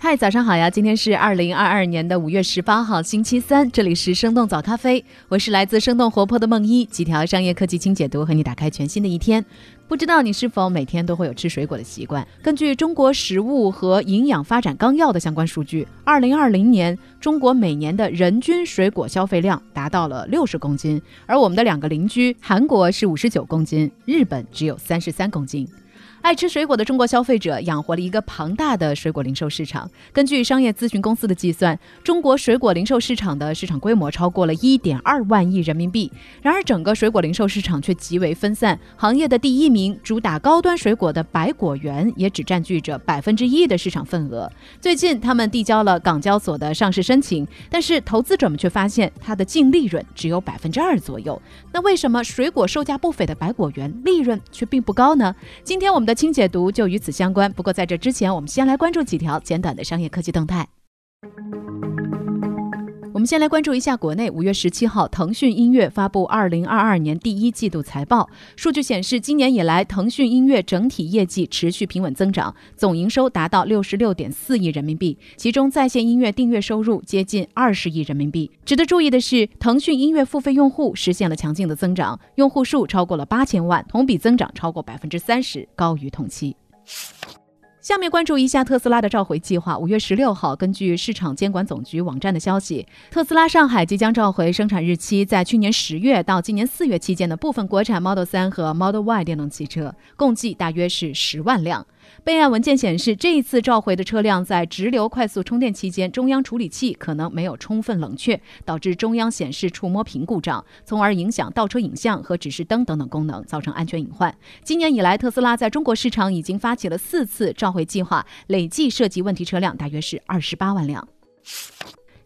嗨，早上好呀！今天是二零二二年的五月十八号，星期三，这里是生动早咖啡，我是来自生动活泼的梦一，几条商业科技轻解读，和你打开全新的一天。不知道你是否每天都会有吃水果的习惯？根据中国食物和营养发展纲要的相关数据，二零二零年中国每年的人均水果消费量达到了六十公斤，而我们的两个邻居韩国是五十九公斤，日本只有三十三公斤。爱吃水果的中国消费者养活了一个庞大的水果零售市场。根据商业咨询公司的计算，中国水果零售市场的市场规模超过了一点二万亿人民币。然而，整个水果零售市场却极为分散。行业的第一名主打高端水果的百果园也只占据着百分之一的市场份额。最近，他们递交了港交所的上市申请，但是投资者们却发现它的净利润只有百分之二左右。那为什么水果售价不菲的百果园利润却并不高呢？今天我们的清解读就与此相关。不过在这之前，我们先来关注几条简短的商业科技动态。我们先来关注一下国内。五月十七号，腾讯音乐发布二零二二年第一季度财报。数据显示，今年以来，腾讯音乐整体业绩持续平稳增长，总营收达到六十六点四亿人民币，其中在线音乐订阅收入接近二十亿人民币。值得注意的是，腾讯音乐付费用户实现了强劲的增长，用户数超过了八千万，同比增长超过百分之三十，高于同期。下面关注一下特斯拉的召回计划。五月十六号，根据市场监管总局网站的消息，特斯拉上海即将召回生产日期在去年十月到今年四月期间的部分国产 Model 3和 Model Y 电动汽车，共计大约是十万辆。备案文件显示，这一次召回的车辆在直流快速充电期间，中央处理器可能没有充分冷却，导致中央显示触摸屏故障，从而影响倒车影像和指示灯等等功能，造成安全隐患。今年以来，特斯拉在中国市场已经发起了四次召回计划，累计涉及问题车辆大约是二十八万辆。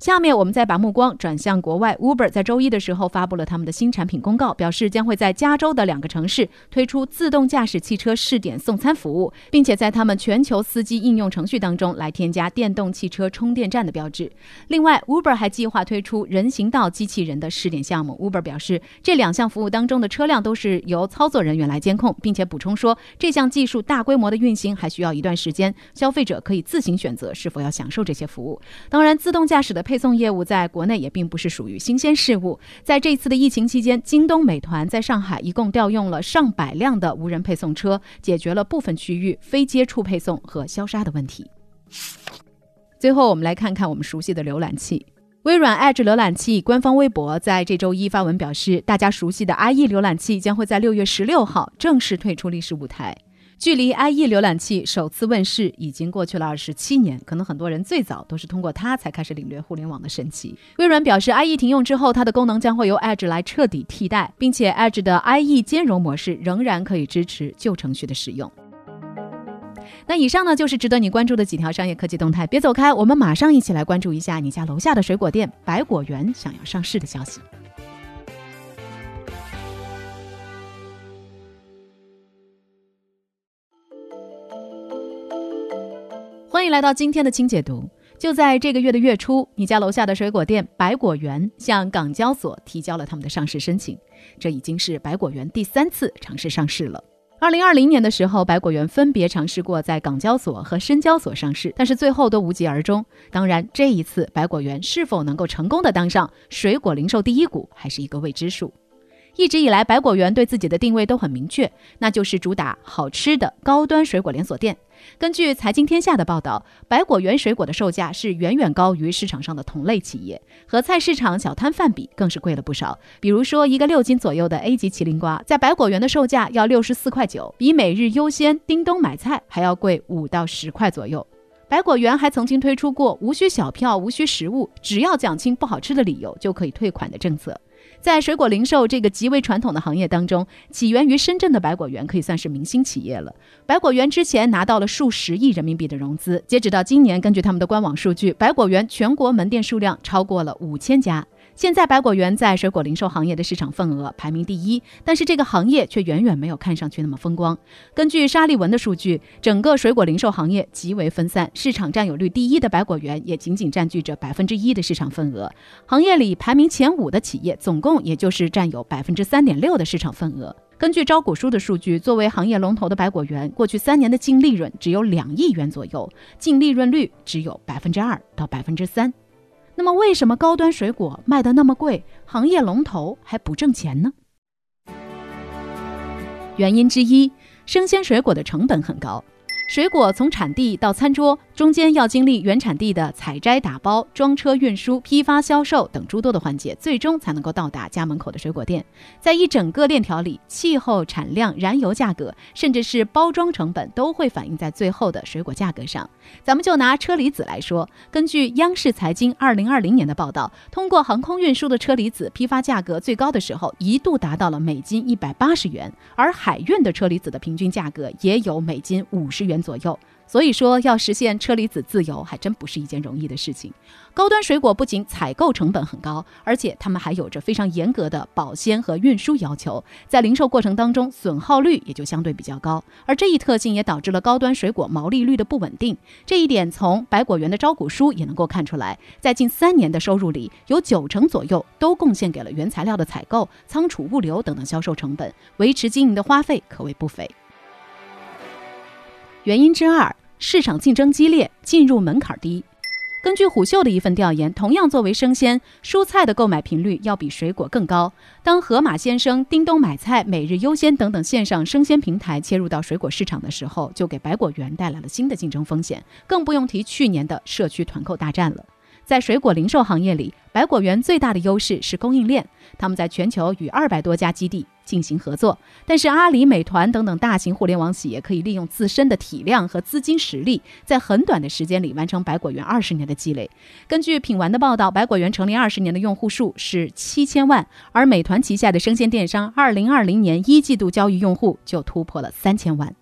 下面我们再把目光转向国外，Uber 在周一的时候发布了他们的新产品公告，表示将会在加州的两个城市推出自动驾驶汽车试点送餐服务，并且在他们全球司机应用程序当中来添加电动汽车充电站的标志。另外，Uber 还计划推出人行道机器人的试点项目。Uber 表示，这两项服务当中的车辆都是由操作人员来监控，并且补充说，这项技术大规模的运行还需要一段时间，消费者可以自行选择是否要享受这些服务。当然，自动驾驶的配配送业务在国内也并不是属于新鲜事物。在这次的疫情期间，京东、美团在上海一共调用了上百辆的无人配送车，解决了部分区域非接触配送和消杀的问题。最后，我们来看看我们熟悉的浏览器。微软 Edge 浏览器官方微博在这周一发文表示，大家熟悉的 IE 浏览器将会在六月十六号正式退出历史舞台。距离 IE 浏览器首次问世已经过去了二十七年，可能很多人最早都是通过它才开始领略互联网的神奇。微软表示，IE 停用之后，它的功能将会由 Edge 来彻底替代，并且 Edge 的 IE 兼容模式仍然可以支持旧程序的使用。那以上呢，就是值得你关注的几条商业科技动态。别走开，我们马上一起来关注一下你家楼下的水果店百果园想要上市的消息。欢迎来到今天的轻解读。就在这个月的月初，你家楼下的水果店百果园向港交所提交了他们的上市申请，这已经是百果园第三次尝试上市了。二零二零年的时候，百果园分别尝试过在港交所和深交所上市，但是最后都无疾而终。当然，这一次百果园是否能够成功的当上水果零售第一股，还是一个未知数。一直以来，百果园对自己的定位都很明确，那就是主打好吃的高端水果连锁店。根据财经天下的报道，百果园水果的售价是远远高于市场上的同类企业，和菜市场小摊贩比更是贵了不少。比如说，一个六斤左右的 A 级麒麟瓜，在百果园的售价要六十四块九，比每日优鲜、叮咚买菜还要贵五到十块左右。百果园还曾经推出过无需小票、无需实物，只要讲清不好吃的理由就可以退款的政策。在水果零售这个极为传统的行业当中，起源于深圳的百果园可以算是明星企业了。百果园之前拿到了数十亿人民币的融资，截止到今年，根据他们的官网数据，百果园全国门店数量超过了五千家。现在百果园在水果零售行业的市场份额排名第一，但是这个行业却远远没有看上去那么风光。根据沙利文的数据，整个水果零售行业极为分散，市场占有率第一的百果园也仅仅占据着百分之一的市场份额。行业里排名前五的企业，总共也就是占有百分之三点六的市场份额。根据招股书的数据，作为行业龙头的百果园，过去三年的净利润只有两亿元左右，净利润率只有百分之二到百分之三。那么，为什么高端水果卖得那么贵，行业龙头还不挣钱呢？原因之一，生鲜水果的成本很高。水果从产地到餐桌，中间要经历原产地的采摘、打包、装车、运输、批发、销售等诸多的环节，最终才能够到达家门口的水果店。在一整个链条里，气候、产量、燃油价格，甚至是包装成本，都会反映在最后的水果价格上。咱们就拿车厘子来说，根据央视财经二零二零年的报道，通过航空运输的车厘子批发价格最高的时候，一度达到了每斤一百八十元，而海运的车厘子的平均价格也有每斤五十元。左右，所以说要实现车厘子自由，还真不是一件容易的事情。高端水果不仅采购成本很高，而且它们还有着非常严格的保鲜和运输要求，在零售过程当中损耗率也就相对比较高。而这一特性也导致了高端水果毛利率的不稳定。这一点从百果园的招股书也能够看出来，在近三年的收入里，有九成左右都贡献给了原材料的采购、仓储、物流等等销售成本，维持经营的花费可谓不菲。原因之二，市场竞争激烈，进入门槛低。根据虎嗅的一份调研，同样作为生鲜蔬菜的购买频率要比水果更高。当盒马鲜生、叮咚买菜、每日优鲜等等线上生鲜平台切入到水果市场的时候，就给百果园带来了新的竞争风险，更不用提去年的社区团购大战了。在水果零售行业里，百果园最大的优势是供应链，他们在全球与二百多家基地进行合作。但是阿里、美团等等大型互联网企业可以利用自身的体量和资金实力，在很短的时间里完成百果园二十年的积累。根据品玩的报道，百果园成立二十年的用户数是七千万，而美团旗下的生鲜电商，二零二零年一季度交易用户就突破了三千万。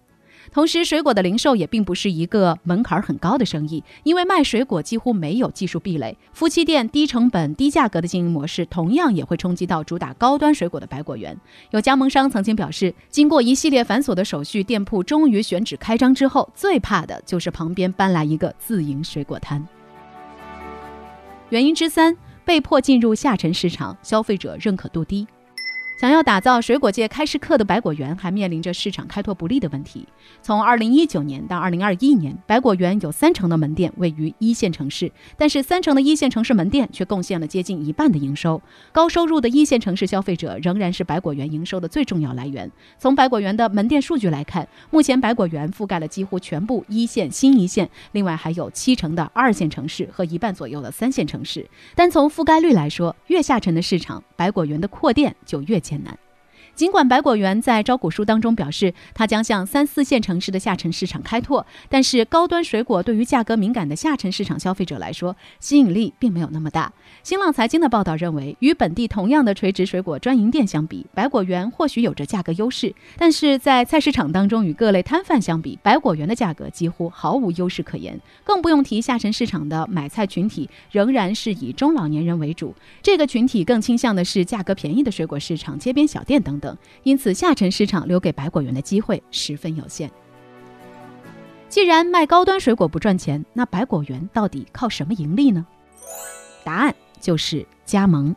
同时，水果的零售也并不是一个门槛很高的生意，因为卖水果几乎没有技术壁垒。夫妻店低成本、低价格的经营模式，同样也会冲击到主打高端水果的百果园。有加盟商曾经表示，经过一系列繁琐的手续，店铺终于选址开张之后，最怕的就是旁边搬来一个自营水果摊。原因之三，被迫进入下沉市场，消费者认可度低。想要打造水果界开市客的百果园，还面临着市场开拓不利的问题。从二零一九年到二零二一年，百果园有三成的门店位于一线城市，但是三成的一线城市门店却贡献了接近一半的营收。高收入的一线城市消费者仍然是百果园营收的最重要来源。从百果园的门店数据来看，目前百果园覆盖了几乎全部一线、新一线，另外还有七成的二线城市和一半左右的三线城市。单从覆盖率来说，越下沉的市场，百果园的扩店就越。艰难。尽管百果园在招股书当中表示，它将向三四线城市的下沉市场开拓，但是高端水果对于价格敏感的下沉市场消费者来说，吸引力并没有那么大。新浪财经的报道认为，与本地同样的垂直水果专营店相比，百果园或许有着价格优势，但是在菜市场当中与各类摊贩相比，百果园的价格几乎毫无优势可言。更不用提下沉市场的买菜群体仍然是以中老年人为主，这个群体更倾向的是价格便宜的水果市场、街边小店等等。等因此，下沉市场留给百果园的机会十分有限。既然卖高端水果不赚钱，那百果园到底靠什么盈利呢？答案就是加盟。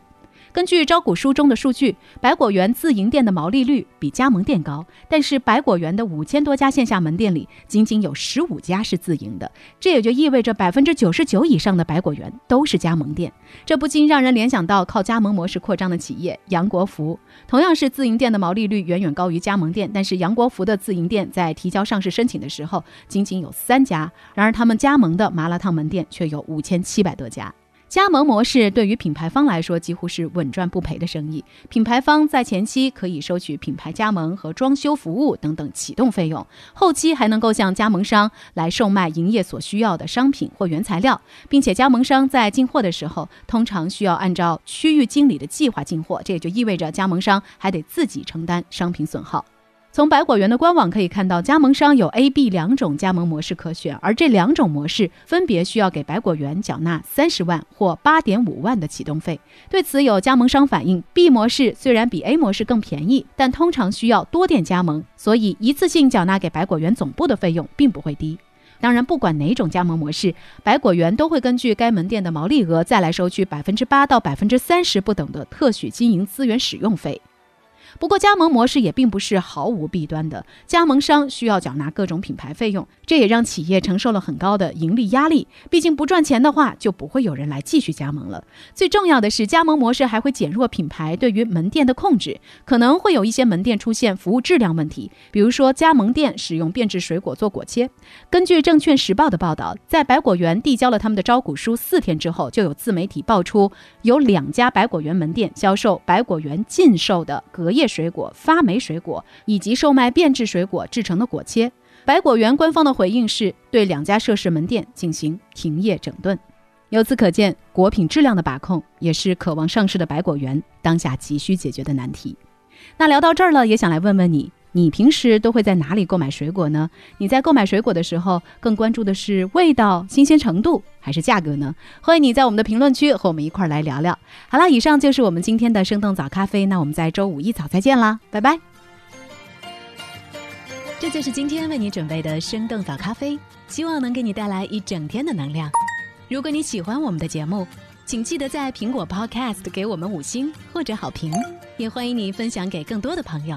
根据招股书中的数据，百果园自营店的毛利率比加盟店高，但是百果园的五千多家线下门店里，仅仅有十五家是自营的，这也就意味着百分之九十九以上的百果园都是加盟店。这不禁让人联想到靠加盟模式扩张的企业杨国福，同样是自营店的毛利率远远高于加盟店，但是杨国福的自营店在提交上市申请的时候仅仅有三家，然而他们加盟的麻辣烫门店却有五千七百多家。加盟模式对于品牌方来说几乎是稳赚不赔的生意。品牌方在前期可以收取品牌加盟和装修服务等等启动费用，后期还能够向加盟商来售卖营业所需要的商品或原材料，并且加盟商在进货的时候通常需要按照区域经理的计划进货，这也就意味着加盟商还得自己承担商品损耗。从百果园的官网可以看到，加盟商有 A、B 两种加盟模式可选，而这两种模式分别需要给百果园缴纳三十万或八点五万的启动费。对此，有加盟商反映，B 模式虽然比 A 模式更便宜，但通常需要多店加盟，所以一次性缴纳给百果园总部的费用并不会低。当然，不管哪种加盟模式，百果园都会根据该门店的毛利额再来收取百分之八到百分之三十不等的特许经营资源使用费。不过，加盟模式也并不是毫无弊端的。加盟商需要缴纳各种品牌费用，这也让企业承受了很高的盈利压力。毕竟，不赚钱的话，就不会有人来继续加盟了。最重要的是，加盟模式还会减弱品牌对于门店的控制，可能会有一些门店出现服务质量问题，比如说加盟店使用变质水果做果切。根据《证券时报》的报道，在百果园递交了他们的招股书四天之后，就有自媒体爆出有两家百果园门店销售百果园禁售的隔夜。水果、发霉水果以及售卖变质水果制成的果切，百果园官方的回应是对两家涉事门店进行停业整顿。由此可见，果品质量的把控也是渴望上市的百果园当下急需解决的难题。那聊到这儿了，也想来问问你。你平时都会在哪里购买水果呢？你在购买水果的时候，更关注的是味道、新鲜程度，还是价格呢？欢迎你在我们的评论区和我们一块儿来聊聊。好了，以上就是我们今天的生动早咖啡，那我们在周五一早再见啦，拜拜。这就是今天为你准备的生动早咖啡，希望能给你带来一整天的能量。如果你喜欢我们的节目，请记得在苹果 Podcast 给我们五星或者好评，也欢迎你分享给更多的朋友。